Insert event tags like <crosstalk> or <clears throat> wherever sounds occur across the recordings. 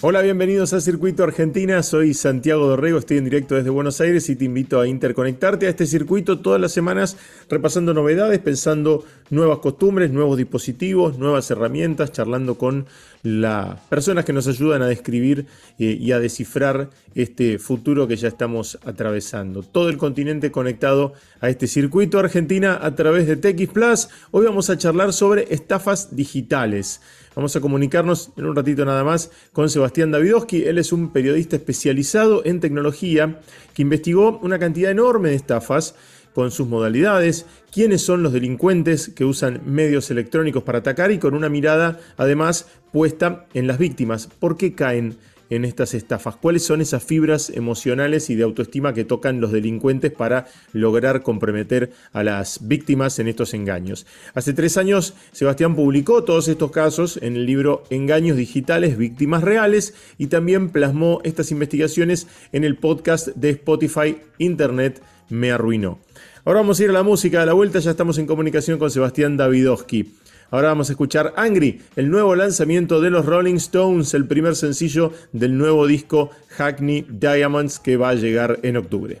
Hola, bienvenidos a Circuito Argentina. Soy Santiago Dorrego, estoy en directo desde Buenos Aires y te invito a interconectarte a este circuito todas las semanas repasando novedades, pensando nuevas costumbres, nuevos dispositivos, nuevas herramientas, charlando con las personas que nos ayudan a describir eh, y a descifrar este futuro que ya estamos atravesando. Todo el continente conectado a este circuito Argentina a través de TX Plus. Hoy vamos a charlar sobre estafas digitales. Vamos a comunicarnos en un ratito nada más con Sebastián Davidowski. Él es un periodista especializado en tecnología que investigó una cantidad enorme de estafas con sus modalidades, quiénes son los delincuentes que usan medios electrónicos para atacar y con una mirada además puesta en las víctimas. ¿Por qué caen en estas estafas? ¿Cuáles son esas fibras emocionales y de autoestima que tocan los delincuentes para lograr comprometer a las víctimas en estos engaños? Hace tres años Sebastián publicó todos estos casos en el libro Engaños Digitales, Víctimas Reales y también plasmó estas investigaciones en el podcast de Spotify Internet me arruinó. Ahora vamos a ir a la música, a la vuelta ya estamos en comunicación con Sebastián Davidowski. Ahora vamos a escuchar Angry, el nuevo lanzamiento de los Rolling Stones, el primer sencillo del nuevo disco Hackney Diamonds que va a llegar en octubre.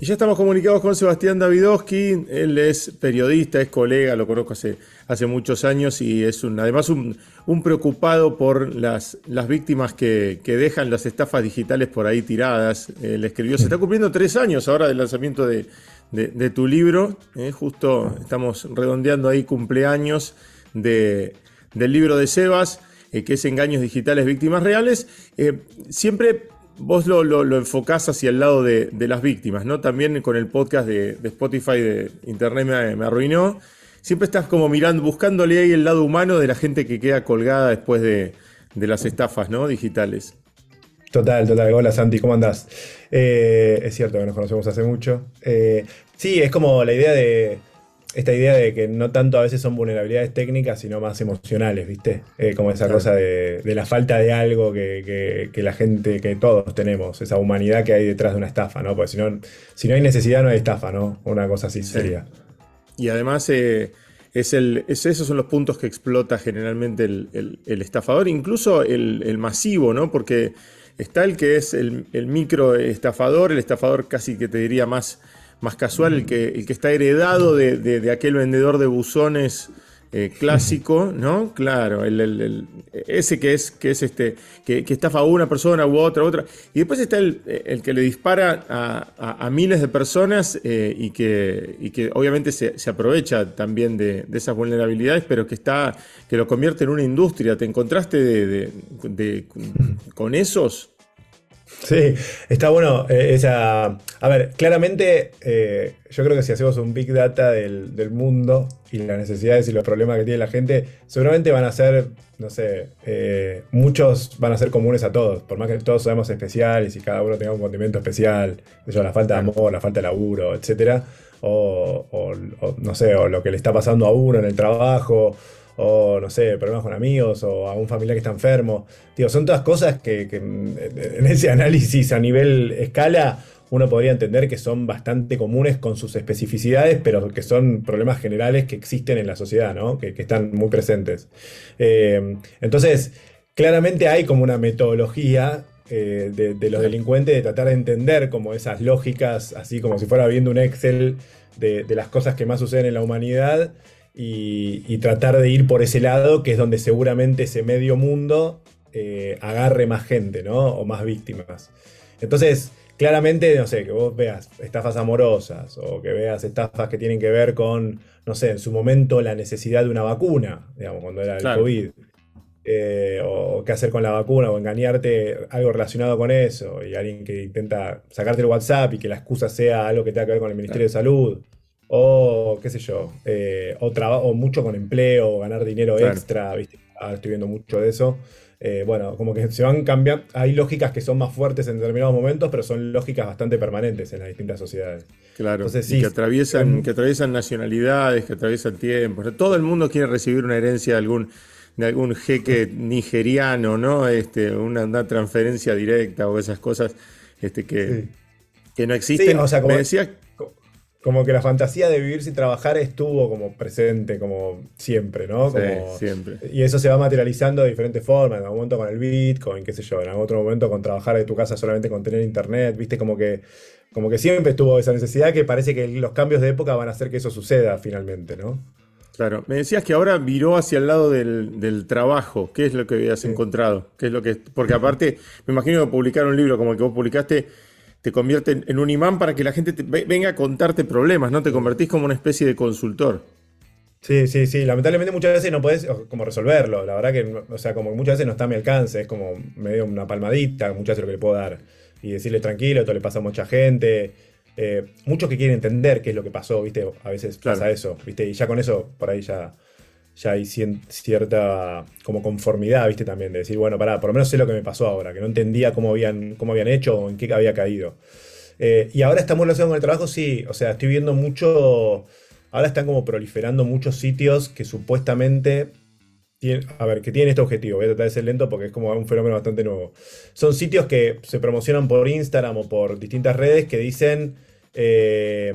Y ya estamos comunicados con Sebastián Davidowski, él es periodista, es colega, lo conozco hace, hace muchos años y es un, además un, preocupado por las, las víctimas que, dejan las estafas digitales por ahí tiradas. Él escribió, se está cumpliendo tres años ahora del lanzamiento de, de, tu libro. ¿eh? justo estamos redondeando ahí cumpleaños de, del libro de Sebas, eh, que es Engaños Digitales Víctimas Reales. Eh, siempre vos lo, lo, enfocás hacia el lado de, las víctimas, ¿no? También con el podcast de, Spotify de Internet me, arruinó. Siempre estás como mirando, buscándole ahí el lado humano de la gente que queda colgada después de, las estafas, ¿no? Digitales. Total, total. Hola Santi, ¿cómo andás? Eh, es cierto que nos conocemos hace mucho. Eh, sí, es como la idea de. Esta idea de que no tanto a veces son vulnerabilidades técnicas, sino más emocionales, ¿viste? Eh, como esa cosa de, la falta de algo que, la gente, que todos tenemos, esa humanidad que hay detrás de una estafa, ¿no? Porque si no, si no hay necesidad, no hay estafa, ¿no? Una cosa así sería. Y además, es el, esos son los puntos que explota generalmente el, estafador, incluso el, masivo, ¿no? Porque Está el que es el, micro estafador, el estafador casi que te diría más, más casual, el que, el que está heredado de, aquel vendedor de buzones eh, clásico, ¿no? Claro, el, ese que es, que es este, que, estafa a una persona u otra, otra. Y después está el, que le dispara a, miles de personas eh, y, que, y que obviamente se, aprovecha también de, esas vulnerabilidades, pero que está, que lo convierte en una industria. ¿Te encontraste de, con esos? Sí, está bueno eh, esa... A ver, claramente eh, yo creo que si hacemos un big data del, mundo y las necesidades y los problemas que tiene la gente, seguramente van a ser, no sé, eh, muchos van a ser comunes a todos, por más que todos seamos especiales y cada uno tenga un condimento especial, eso, la falta de amor, la falta de laburo, etc. o, no sé, o lo que le está pasando a uno en el trabajo, o no sé, problemas con amigos, o a un familiar que está enfermo. Digo, son todas cosas que, en ese análisis a nivel escala uno podría entender que son bastante comunes con sus especificidades, pero que son problemas generales que existen en la sociedad, ¿no? que, están muy presentes. Eh, entonces, claramente hay como una metodología eh, de, los delincuentes de tratar de entender como esas lógicas, así como si fuera viendo un Excel de, de las cosas que más suceden en la humanidad y, tratar de ir por ese lado, que es donde seguramente ese medio mundo eh, agarre más gente, ¿no? O más víctimas. Entonces, claramente, no sé, que vos veas estafas amorosas o que veas estafas que tienen que ver con, no sé, en su momento la necesidad de una vacuna, digamos, cuando era el COVID. Eh, o qué hacer con la vacuna o engañarte, algo relacionado con eso, y alguien que intenta sacarte el WhatsApp y que la excusa sea algo que tenga que ver con el Ministerio de Salud o qué sé yo, eh, o, o mucho con empleo, o ganar dinero extra, ¿viste? Ah, estoy viendo mucho de eso. Eh, bueno, como que se van cambiando, hay lógicas que son más fuertes en determinados momentos, pero son lógicas bastante permanentes en las distintas sociedades. Claro, y que, atraviesan, que atraviesan nacionalidades, que atraviesan tiempos. Todo el mundo quiere recibir una herencia de algún, de algún jeque nigeriano, ¿no? Este, una, transferencia directa o esas cosas este, que, que no existen. o sea, como, como que la fantasía de vivir sin trabajar estuvo como presente, como siempre, ¿no? Sí, siempre. Y eso se va materializando de diferentes formas, en algún momento con el Bitcoin, qué sé yo, en algún otro momento con trabajar de tu casa solamente con tener internet, viste, como que, como que siempre estuvo esa necesidad que parece que los cambios de época van a hacer que eso suceda finalmente, ¿no? Claro, me decías que ahora viró hacia el lado del, trabajo. ¿Qué es lo que habías encontrado? ¿Qué es lo que, porque aparte, me imagino que publicar un libro como el que vos publicaste te convierte en un imán para que la gente venga a contarte problemas, ¿no? Te convertís como una especie de consultor. Sí, sí, sí. Lamentablemente muchas veces no podés como resolverlo. La verdad que, o sea, como muchas veces no está a mi alcance. Es como medio una palmadita, muchas veces lo que le puedo dar. Y decirle tranquilo, esto le pasa a mucha gente. Eh, muchos que quieren entender qué es lo que pasó, ¿viste? A veces pasa eso, ¿viste? Y ya con eso, por ahí ya ya hay cierta como conformidad, ¿viste? También de decir, bueno, pará, por lo menos sé lo que me pasó ahora, que no entendía cómo habían, cómo habían hecho o en qué había caído. Eh, y ahora estamos relacionados con el trabajo, sí, o sea, estoy viendo mucho, ahora están como proliferando muchos sitios que supuestamente a ver, que tienen este objetivo, voy a tratar de ser lento porque es como un fenómeno bastante nuevo. Son sitios que se promocionan por Instagram o por distintas redes que dicen... Eh,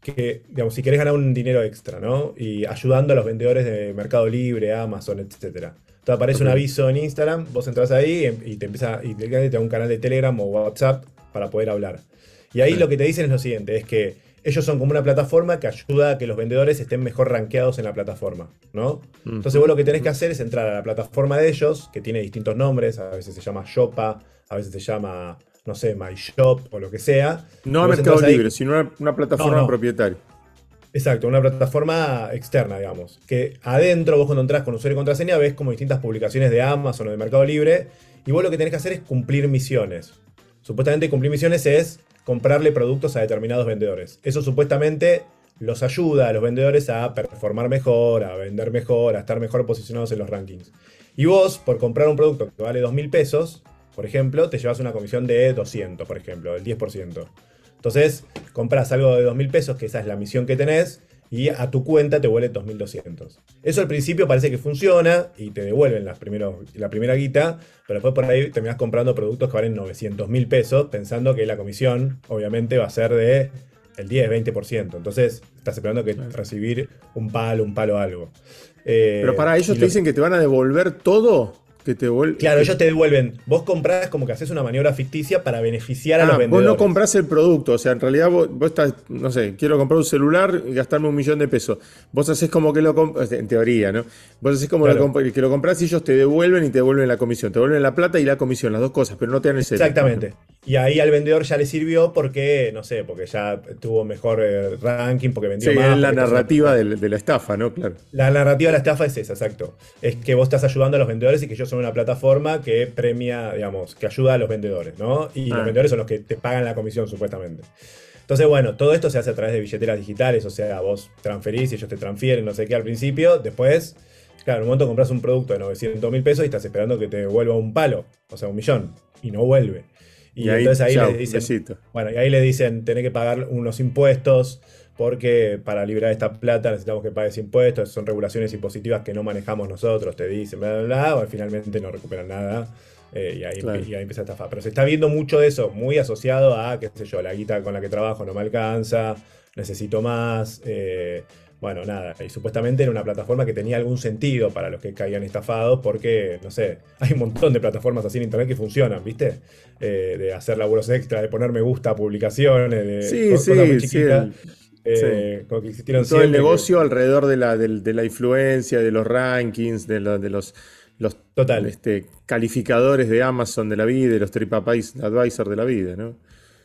que, digamos, si querés ganar un dinero extra, ¿no? Y ayudando a los vendedores de Mercado Libre, Amazon, etc. Entonces aparece un aviso en Instagram, vos entras ahí y te empieza y te, da un canal de Telegram o WhatsApp para poder hablar. Y ahí lo que te dicen es lo siguiente, es que ellos son como una plataforma que ayuda a que los vendedores estén mejor rankeados en la plataforma, ¿no? Entonces vos lo que tenés que hacer es entrar a la plataforma de ellos, que tiene distintos nombres, a veces se llama Shopa, a veces se llama no sé, MyShop o lo que sea. No a Mercado Libre, sino una, plataforma propietaria. Exacto, una plataforma externa, digamos. Que adentro vos cuando entras con usuario y contraseña ves como distintas publicaciones de Amazon o de Mercado Libre y vos lo que tenés que hacer es cumplir misiones. Supuestamente cumplir misiones es comprarle productos a determinados vendedores. Eso supuestamente los ayuda a los vendedores a performar mejor, a vender mejor, a estar mejor posicionados en los rankings. Y vos, por comprar un producto que vale 2.000 pesos, por ejemplo, te llevas una comisión de 200, por ejemplo, el 10%. Entonces, compras algo de 2.000 pesos, que esa es la misión que tenés, y a tu cuenta te vuelve 2.200. Eso al principio parece que funciona y te devuelven las la primera guita, pero después por ahí terminás comprando productos que valen 900.000 pesos, pensando que la comisión obviamente va a ser de el 10, 20%. Entonces, estás esperando que recibir un palo, un palo algo. pero para ellos te dicen que te van a devolver todo Claro, ellos te devuelven. Vos comprás como que haces una maniobra ficticia para beneficiar a los vendedores. Vos no comprás el producto, o sea, en realidad vos, estás, no sé, quiero comprar un celular y gastarme un millón de pesos. Vos haces como que lo compras, en teoría, ¿no? Vos haces como que lo compras y ellos te devuelven y te devuelven la comisión. Te devuelven la plata y la comisión, las dos cosas, pero no te dan el Exactamente. Y ahí al vendedor ya le sirvió porque, no sé, porque ya tuvo mejor eh, ranking, porque vendió sí, más. Es la narrativa de, de, la estafa, ¿no? Claro. La narrativa de la estafa es esa, exacto. Es que vos estás ayudando a los vendedores y que ellos son una plataforma que premia, digamos, que ayuda a los vendedores, ¿no? Y los ah. vendedores son los que te pagan la comisión, supuestamente. Entonces, bueno, todo esto se hace a través de billeteras digitales, o sea, vos transferís y ellos te transfieren, no sé qué, al principio, después, claro, en un momento compras un producto de 900 mil pesos y estás esperando que te devuelva un palo, o sea, un millón, y no vuelve. Y, entonces ahí, le dicen, bueno, y ahí le dicen, tenés que pagar unos impuestos, porque para liberar esta plata necesitamos que pagues impuestos, son regulaciones impositivas que no manejamos nosotros, te dicen, bla, bla, bla, o finalmente no recuperan nada. Eh, y, ahí, empieza a estafar. Pero se está viendo mucho de eso, muy asociado a, qué sé yo, la guita con la que trabajo no me alcanza, necesito más. Eh, bueno, nada, y supuestamente era una plataforma que tenía algún sentido para los que caían estafados, porque, no sé, <laughs> hay un montón de plataformas así en internet que funcionan, ¿viste? Eh, de hacer laburos extra, de poner me gusta a publicaciones, de sí, cosas muy chiquitas. Eh, todo el negocio alrededor de la, de, la, influencia, de los rankings, de, de los, los Total. Este, calificadores de Amazon de la vida, de los TripAdvisor de la vida, ¿no?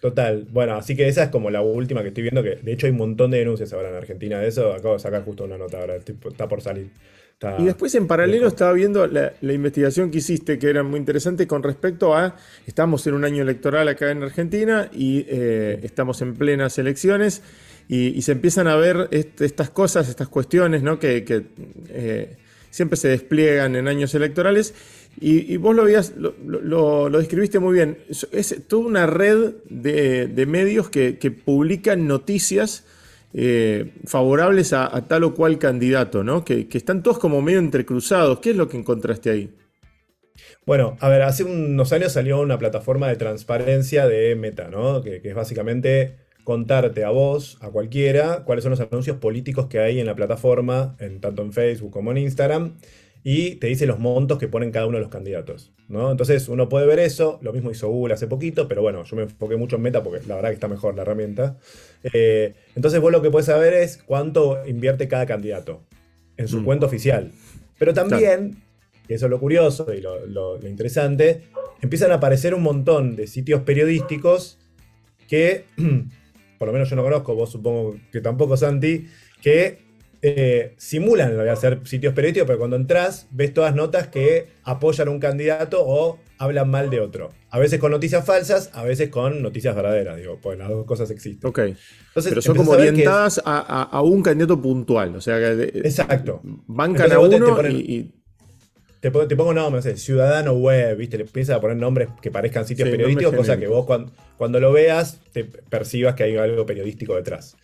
Total. Bueno, así que esa es como la última que estoy viendo, que de hecho hay un montón de denuncias ahora en Argentina de eso. Acabo de sacar justo una nota ahora, está por salir. Y después en paralelo estaba viendo la, investigación que hiciste, que era muy interesante con respecto a, estamos en un año electoral acá en Argentina y eh, estamos en plenas elecciones y, se empiezan a ver estas cosas, estas cuestiones, ¿no? Que, eh, siempre se despliegan en años electorales. Y, vos lo, habías, lo, describiste muy bien. Es toda una red de, medios que, publican noticias eh, favorables a, tal o cual candidato, ¿no? Que, están todos como medio entrecruzados. ¿Qué es lo que encontraste ahí? Bueno, a ver, hace unos años salió una plataforma de transparencia de Meta, ¿no? Que, que es básicamente contarte a vos, a cualquiera, cuáles son los anuncios políticos que hay en la plataforma, en, tanto en Facebook como en Instagram, y te dice los montos que ponen cada uno de los candidatos. ¿no? Entonces uno puede ver eso, lo mismo hizo Google hace poquito, pero bueno, yo me enfoqué mucho en Meta porque la verdad que está mejor la herramienta. Eh, entonces vos lo que puedes saber es cuánto invierte cada candidato en su mm. cuenta oficial. Pero también, y eso es lo curioso y lo, interesante, empiezan a aparecer un montón de sitios periodísticos que, <clears throat> por lo menos yo no conozco, vos supongo que tampoco, Santi, que eh, simulan lo de hacer sitios periodísticos, pero cuando entras ves todas notas que apoyan a un candidato o hablan mal de otro. A veces con noticias falsas, a veces con noticias verdaderas, digo, pues las dos cosas existen. Ok. Entonces, pero son como orientadas a, un candidato puntual, o sea que... Exacto. Bancan a uno y, te, pongo nombres, no sé, Ciudadano Web, ¿viste? Le empiezas a poner nombres que parezcan sitios periodísticos, cosa que vos cuando, cuando, lo veas te percibas que hay algo periodístico detrás.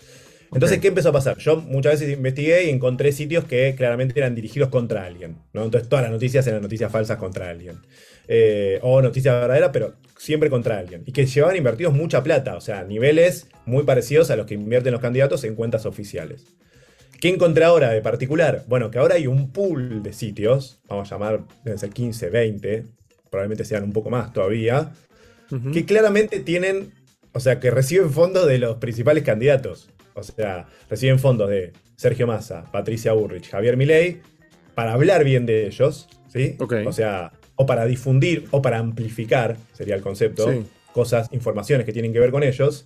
Entonces, ¿qué empezó a pasar? Yo muchas veces investigué y encontré sitios que claramente eran dirigidos contra alguien. ¿no? Entonces, todas las noticias eran noticias falsas contra alguien. Eh, o noticias verdaderas, pero siempre contra alguien. Y que llevaban invertidos mucha plata, o sea, niveles muy parecidos a los que invierten los candidatos en cuentas oficiales. ¿Qué encontré ahora de particular? Bueno, que ahora hay un pool de sitios, vamos a llamar, deben ser 15, 20, probablemente sean un poco más todavía, que claramente tienen, o sea, que reciben fondos de los principales candidatos. O sea, reciben fondos de Sergio Massa, Patricia Burrich, Javier Milei, para hablar bien de ellos, ¿sí? O sea, o para difundir o para amplificar, sería el concepto, cosas, informaciones que tienen que ver con ellos.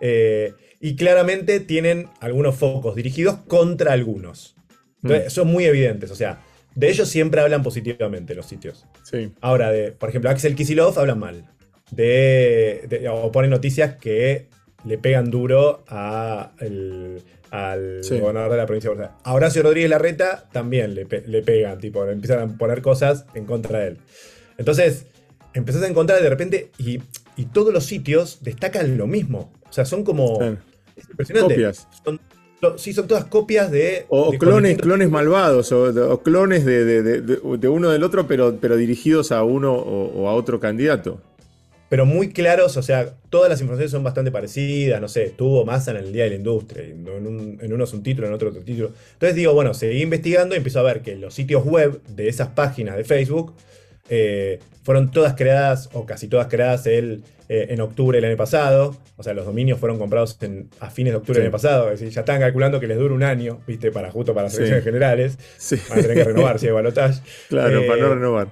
Eh, y claramente tienen algunos focos dirigidos contra algunos. Entonces, mm. son muy evidentes, o sea, de ellos siempre hablan positivamente los sitios. Sí. Ahora, de, por ejemplo, Axel Kisilov hablan mal. De, o ponen noticias que le pegan duro a al gobernador de la provincia de A Horacio Rodríguez Larreta también le, pegan, tipo, le empiezan a poner cosas en contra de él. Entonces, empezás a encontrar de repente, y, todos los sitios destacan lo mismo. O sea, son como. Copias. sí, son todas copias de. O, clones, clones malvados, o, clones de, uno del otro, pero, pero dirigidos a uno o a otro candidato pero muy claros, o sea, todas las informaciones son bastante parecidas, no sé, estuvo Massa en el Día de la Industria, en, uno es un título, en otro otro título. Entonces digo, bueno, seguí investigando y empiezo a ver que los sitios web de esas páginas de Facebook eh, fueron todas creadas, o casi todas creadas el, eh, en octubre del año pasado, o sea, los dominios fueron comprados a fines de octubre del año pasado, es decir, ya están calculando que les dura un año, viste, para justo para las elecciones generales, sí. van a tener que renovar si <laughs> hay balotaje. Claro, para no eh, renovar.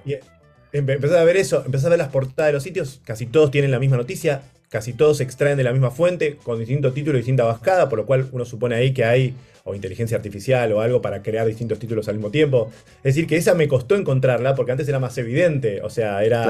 Empezás a ver eso, empezás a ver las portadas de los sitios, casi todos tienen la misma noticia, casi todos se extraen de la misma fuente, con distinto título y distinta bascada, por lo cual uno supone ahí que hay o inteligencia artificial o algo para crear distintos títulos al mismo tiempo. Es decir, que esa me costó encontrarla porque antes era más evidente, o sea, era,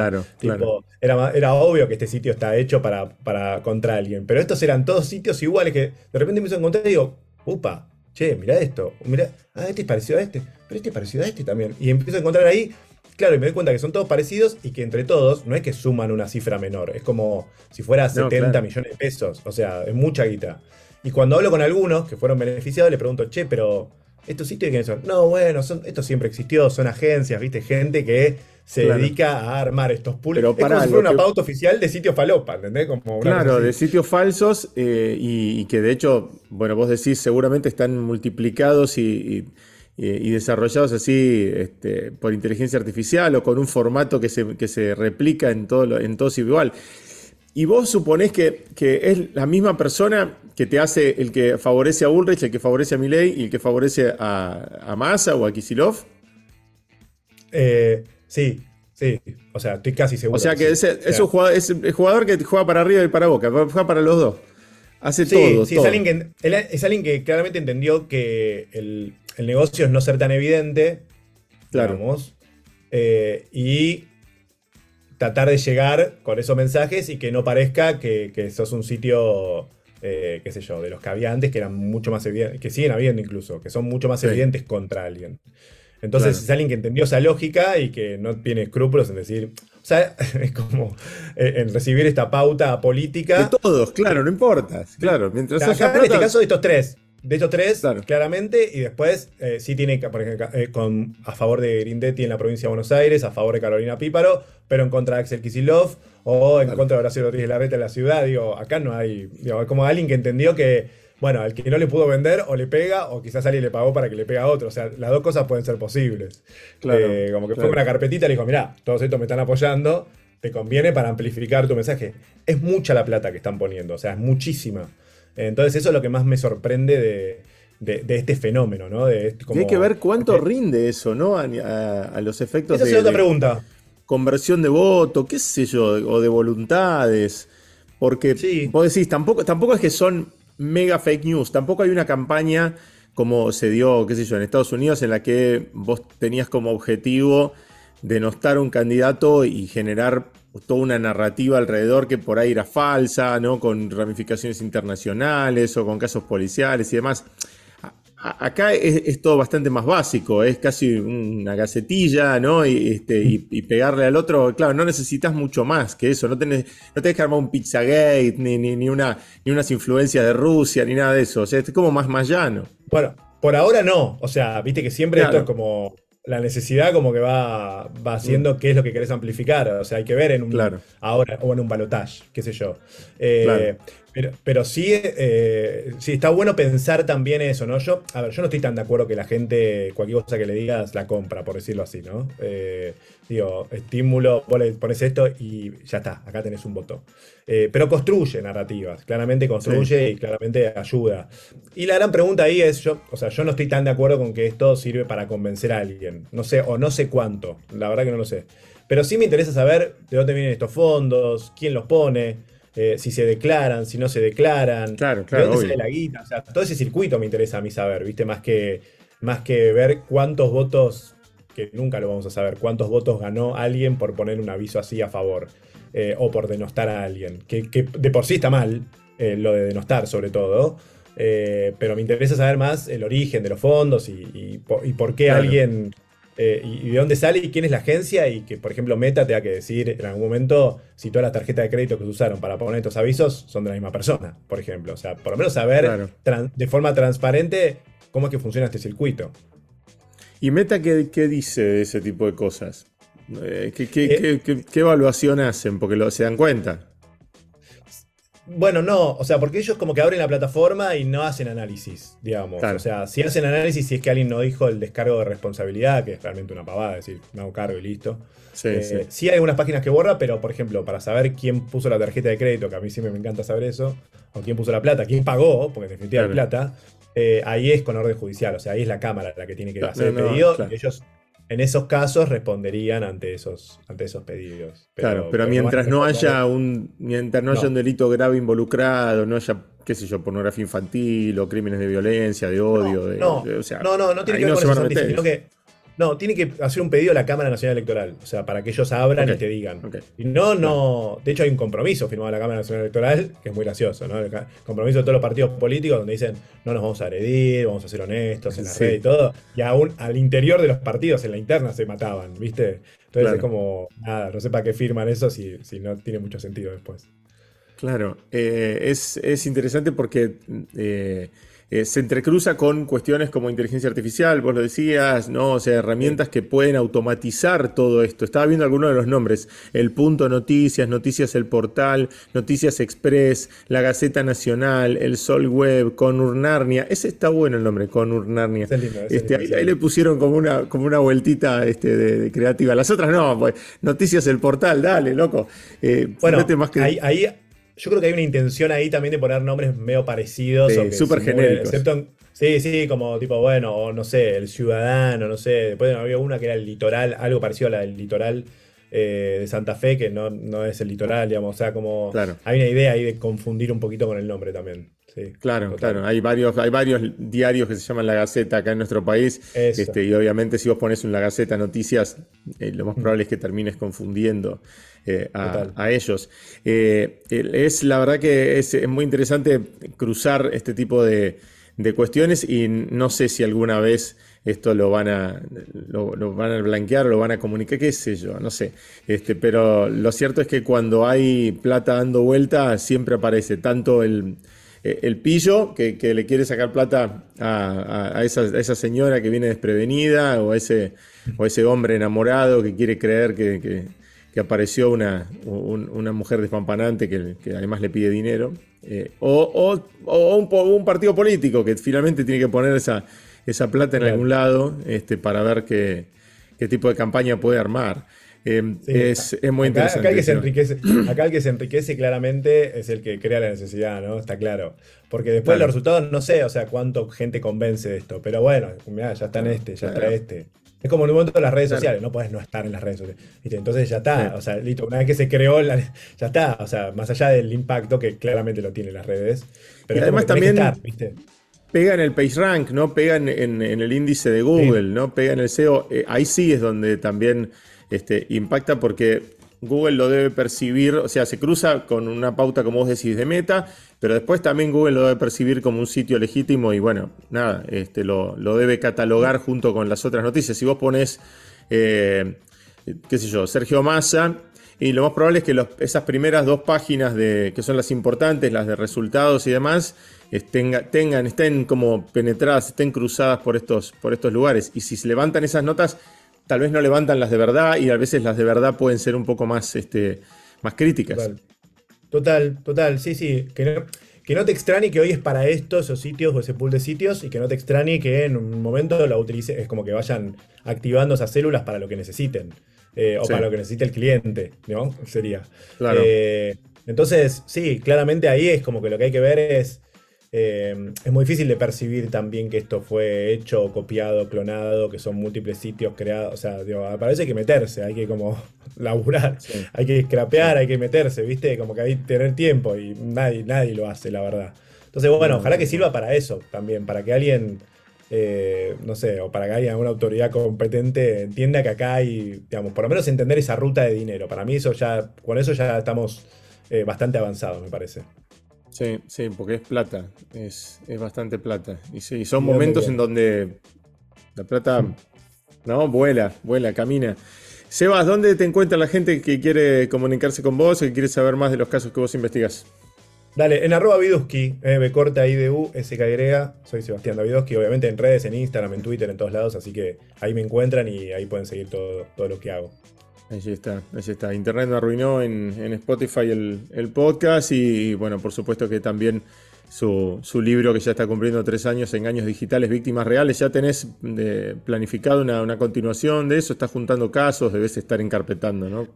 Era, era, obvio que este sitio está hecho para, para contra alguien, pero estos eran todos sitios iguales que de repente empiezo a encontrar y digo, upa, che, mira esto, mira, ah, este es parecido a este, pero este es parecido a este también. Y empiezo a encontrar ahí Claro, y me doy cuenta que son todos parecidos y que entre todos no es que suman una cifra menor, es como si fuera 70 millones de pesos, o sea, es mucha guita. Y cuando hablo con algunos que fueron beneficiados, le pregunto, che, pero ¿estos sitios quiénes son? No, bueno, son, esto siempre existió, son agencias, viste, gente que se dedica a armar estos pools. Pero para, es como si fuera una pauta oficial de sitios falopa, ¿entendés? Como claro, de sitios falsos eh, y, que de hecho, bueno, vos decís, seguramente están multiplicados y y desarrollados así este, por inteligencia artificial o con un formato que se, que se replica en, todo en todos igual. Y vos suponés que, que, es la misma persona que te hace el que favorece a Ulrich, el que favorece a Milei y el que favorece a, a Massa o a Kisilov? Eh, sí, sí. O sea, estoy casi seguro. O sea que es, es, un jugador, es el jugador que juega para arriba y para boca, juega para los dos. Hace todo. Sí, Es, alguien que, es alguien que claramente entendió que el, el negocio es no ser tan evidente, claro. Eh, y tratar de llegar con esos mensajes y que no parezca que, sos un sitio, eh, qué sé yo, de los que había antes, que eran mucho más evidentes, que siguen habiendo incluso, que son mucho más evidentes contra alguien. Entonces es alguien que entendió esa lógica y que no tiene escrúpulos en decir, o sea, <laughs> es como eh, en recibir esta pauta política. De todos, claro, no importa. Claro, mientras acá, en este caso de estos tres, de estos tres, claramente, y después eh, sí tiene, por ejemplo, eh, con, a favor de Grindetti en la provincia de Buenos Aires, a favor de Carolina Píparo, pero en contra de Axel Kisilov, o en contra de Horacio Rodríguez Larreta en la ciudad. Digo, acá no hay, digo, es como alguien que entendió que, bueno, al que no le pudo vender, o le pega, o quizás alguien le pagó para que le pega a otro. O sea, las dos cosas pueden ser posibles. Eh, como que fue una carpetita y le dijo, mirá, todos estos me están apoyando, te conviene para amplificar tu mensaje. Es mucha la plata que están poniendo, o sea, es muchísima. Entonces eso es lo que más me sorprende de, este fenómeno, ¿no? De, hay que ver cuánto rinde eso, ¿no? A, los efectos Esa de, es otra pregunta. conversión de voto, qué sé yo, o de voluntades. Porque sí. vos decís, tampoco, tampoco es que son mega fake news, tampoco hay una campaña como se dio, qué sé yo, en Estados Unidos, en la que vos tenías como objetivo denostar un candidato y generar toda una narrativa alrededor que por ahí era falsa, ¿no? Con ramificaciones internacionales o con casos policiales y demás. acá es, todo bastante más básico, es casi una gacetilla, ¿no? Y, este, y, pegarle al otro, claro, no necesitas mucho más que eso, no tenés, no tenés que armar un Pizzagate, ni, ni, una, ni unas influencias de Rusia, ni nada de eso, o sea, es como más, más llano. Bueno, por ahora no, o sea, viste que siempre esto es como la necesidad como que va, va haciendo mm. qué es lo que querés amplificar. O sea, hay que ver en un claro. ahora o en un balotage, qué sé yo. Eh, pero, pero sí, eh, sí, está bueno pensar también eso, ¿no? Yo, a ver, yo no estoy tan de acuerdo que la gente, cualquier cosa que le digas, la compra, por decirlo así, ¿no? Eh, digo, estímulo, vos le pones esto y ya está, acá tenés un voto. Eh, pero construye narrativas, claramente construye y claramente ayuda. Y la gran pregunta ahí es, yo, o sea, yo no estoy tan de acuerdo con que esto sirve para convencer a alguien. No sé, o no sé cuánto, la verdad que no lo sé. Pero sí me interesa saber de dónde vienen estos fondos, quién los pone. Eh, si se declaran, si no se declaran, claro, claro, de dónde sale la guita, o sea, todo ese circuito me interesa a mí saber, ¿viste? Más que, más que ver cuántos votos, que nunca lo vamos a saber, cuántos votos ganó alguien por poner un aviso así a favor, eh, o por denostar a alguien, que, de por sí está mal, eh, lo de denostar sobre todo, pero me interesa saber más el origen de los fondos y, por qué alguien eh, y, de dónde sale y quién es la agencia y que, por ejemplo, Meta te tenga que decir en algún momento si todas las tarjetas de crédito que se usaron para poner estos avisos son de la misma persona, por ejemplo. O sea, por lo menos saber de forma transparente cómo es que funciona este circuito. ¿Y Meta qué, dice de ese tipo de cosas? Eh, eh, ¿qué, evaluación hacen? Porque lo, se dan cuenta. Bueno, no, o sea, porque ellos como que abren la plataforma y no hacen análisis, digamos. O sea, si hacen análisis, si es que alguien no dijo el descargo de responsabilidad, que es realmente una pavada, decir, me hago cargo y listo. Sí, eh, sí. sí hay algunas páginas que borra, pero por ejemplo, para saber quién puso la tarjeta de crédito, que a mí siempre me encanta saber eso, o quién puso la plata, quién pagó, porque en definitiva hay plata, eh, ahí es con orden judicial, o sea, ahí es la Cámara la que tiene que hacer el pedido y ellos en esos casos responderían ante esos, ante esos pedidos. claro, pero, mientras no haya un mientras no haya un delito grave involucrado, no haya, qué sé yo, pornografía infantil o crímenes de violencia, de odio, no, de, o sea, no, no, no tiene que ver con eso, sino que no, tiene que hacer un pedido a la Cámara Nacional Electoral, o sea, para que ellos abran y te digan. Y no, no. De hecho, hay un compromiso firmado a la Cámara Nacional Electoral, que es muy gracioso, ¿no? El compromiso de todos los partidos políticos donde dicen no nos vamos a agredir, vamos a ser honestos en la red y todo. Y aún al interior de los partidos, en la interna, se mataban, ¿viste? Entonces es como, nada, no sé para qué firman eso si, si no tiene mucho sentido después. Claro, eh, es, es, interesante porque. Eh, eh, se entrecruza con cuestiones como inteligencia artificial, vos lo decías, ¿no? O sea, herramientas que pueden automatizar todo esto. Estaba viendo algunos de los nombres. El Punto Noticias, Noticias El Portal, Noticias Express, La Gaceta Nacional, El Sol Web, Conurnarnia. Ese está bueno el nombre, Conurnarnia. este, ahí, le pusieron como una, como una vueltita este, de, creativa. Las otras no, pues Noticias El Portal, dale, loco. Eh, bueno, más que... ahí yo creo que hay una intención ahí también de poner nombres medio parecidos. Sí, súper genéricos. sí, sí, como tipo, bueno, o no sé, el ciudadano, no sé. Después había una que era el litoral, algo parecido a la del litoral eh, de Santa Fe, que no, no, es el litoral, digamos. O sea, como hay una idea ahí de confundir un poquito con el nombre también. Sí, claro, claro. Hay varios, hay varios diarios que se llaman La Gaceta acá en nuestro país. Este, y obviamente si vos pones en La Gaceta Noticias, eh, lo más mm. probable es que termines confundiendo. Eh, a, ellos. Eh, es la verdad que es, muy interesante cruzar este tipo de, cuestiones y no sé si alguna vez esto lo van a, lo, van a blanquear o lo van a comunicar, qué sé yo, no sé. Este, pero lo cierto es que cuando hay plata dando vuelta, siempre aparece tanto el, eh, el pillo que, le quiere sacar plata a, esa, señora que viene desprevenida o a ese, o ese hombre enamorado que quiere creer que, apareció una, una, mujer despampanante que, además le pide dinero. Eh, o, un, partido político que finalmente tiene que poner esa, esa plata en algún lado este, para ver qué, qué tipo de campaña puede armar. Em, es, muy interesante. Acá el, que se enriquece, acá el que se enriquece claramente es el que crea la necesidad, ¿no? Está claro. Porque después los resultados, no sé, o sea, cuánto gente convence de esto. Pero bueno, ya está en este, ya está este. Es como en un momento de las redes sociales, no puedes no estar en las redes sociales. Entonces ya está, o sea, listo, una vez que se creó, ya está, o sea, más allá del impacto que claramente lo tienen las redes. Pero además también pega en el PageRank, ¿no? Pega en, el índice de Google, ¿no? Pega en el SEO. Eh, ahí sí es donde también este, impacta porque Google lo debe percibir, o sea, se cruza con una pauta, como vos decís, de meta, pero después también Google lo debe percibir como un sitio legítimo y bueno, nada, este, lo, debe catalogar junto con las otras noticias. Si vos pones, eh, qué sé yo, Sergio Massa, y lo más probable es que esas primeras dos páginas de, que son las importantes, las de resultados y demás, tengan, estén como penetradas, estén cruzadas por estos, por estos lugares. Y si se levantan esas notas, tal vez no levantan las de verdad y a veces las de verdad pueden ser un poco más, este, más críticas. Total. total, sí, sí. Que no, que no te extrañe que hoy es para esto, esos sitios o ese pool de sitios, y que no te extrañe que en un momento la utilice, es como que vayan activando esas células para lo que necesiten. Eh, o para lo que necesite el cliente, ¿no? Sería. Claro. Eh, entonces, sí, claramente ahí es como que lo que hay que ver es eh, es muy difícil de percibir también que esto fue hecho, copiado, clonado, que son múltiples sitios creados. O sea, digo, parece que meterse, hay que como <laughs> laburar, hay que scrapear, hay que meterse, ¿viste? Como que hay que tener tiempo y nadie, nadie lo hace, la verdad. Entonces, bueno, ojalá que sirva para eso también, para que alguien, eh, no sé, o para que alguien, alguna autoridad competente entienda que acá hay, digamos, por lo menos entender esa ruta de dinero. Para mí eso ya, con eso ya estamos eh, bastante avanzados, me parece. Sí, sí, porque es plata, es, bastante plata. Y sí, son momentos en donde la plata, no, vuela, vuela, camina. Sebas, ¿dónde te encuentra la gente que quiere comunicarse con vos que quiere saber más de los casos que vos investigas? Dale, en arroba Viduski, eh, B corta IDU, SKY, soy Sebastián Davidowski, obviamente en redes, en Instagram, en Twitter, en todos lados, así que ahí me encuentran y ahí pueden seguir todo, todo lo que hago. Ahí está, ahí está. Internet me arruinó en, Spotify el, podcast y, bueno, por supuesto que también su, libro que ya está cumpliendo tres años, Engaños Digitales, Víctimas Reales. ¿Ya tenés eh, planificado una, continuación de eso? ¿Estás juntando casos? Debes estar encarpetando, ¿no?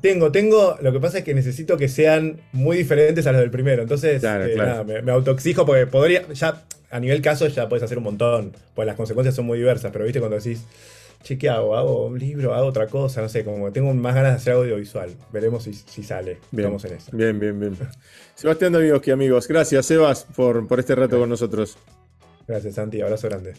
Tengo, tengo. Lo que pasa es que necesito que sean muy diferentes a los del primero. Entonces, eh, Nada, me, me autoexijo porque podría. Ya a nivel caso ya puedes hacer un montón. Pues las consecuencias son muy diversas. Pero viste cuando decís che, ¿qué hago? ¿Hago un libro? ¿Hago otra cosa? No sé, como que tengo más ganas de hacer audiovisual. Veremos si, sale. Bien, Estamos en eso. Bien, bien, bien. <laughs> Sebastián Davidowski, amigos. Gracias, Sebas, por, por este rato con nosotros. Gracias, Santi. Abrazo grande.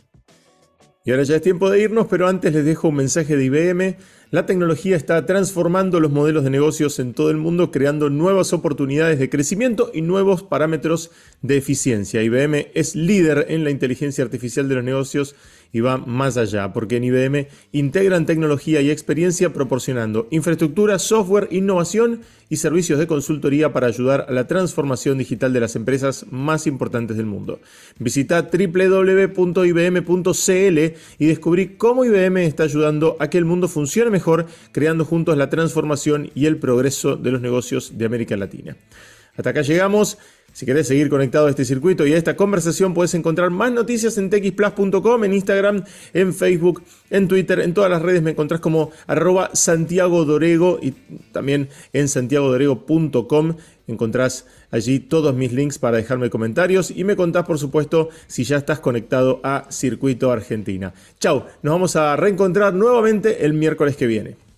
Y ahora ya es tiempo de irnos, pero antes les dejo un mensaje de IBM. La tecnología está transformando los modelos de negocios en todo el mundo, creando nuevas oportunidades de crecimiento y nuevos parámetros de eficiencia. IBM es líder en la inteligencia artificial de los negocios y va más allá, porque en IBM integran tecnología y experiencia proporcionando infraestructura, software, innovación y servicios de consultoría para ayudar a la transformación digital de las empresas más importantes del mundo. Visita www.ibm.cl y descubrí cómo IBM está ayudando a que el mundo funcione mejor, creando juntos la transformación y el progreso de los negocios de América Latina. Hasta acá llegamos. Si querés seguir conectado a este circuito y a esta conversación, puedes encontrar más noticias en txplus.com, en Instagram, en Facebook, en Twitter, en todas las redes me encontrás como arroba Santiago Dorego y también en santiagodorego.com encontrás allí todos mis links para dejarme comentarios y me contás por supuesto si ya estás conectado a Circuito Argentina. Chau, nos vamos a reencontrar nuevamente el miércoles que viene.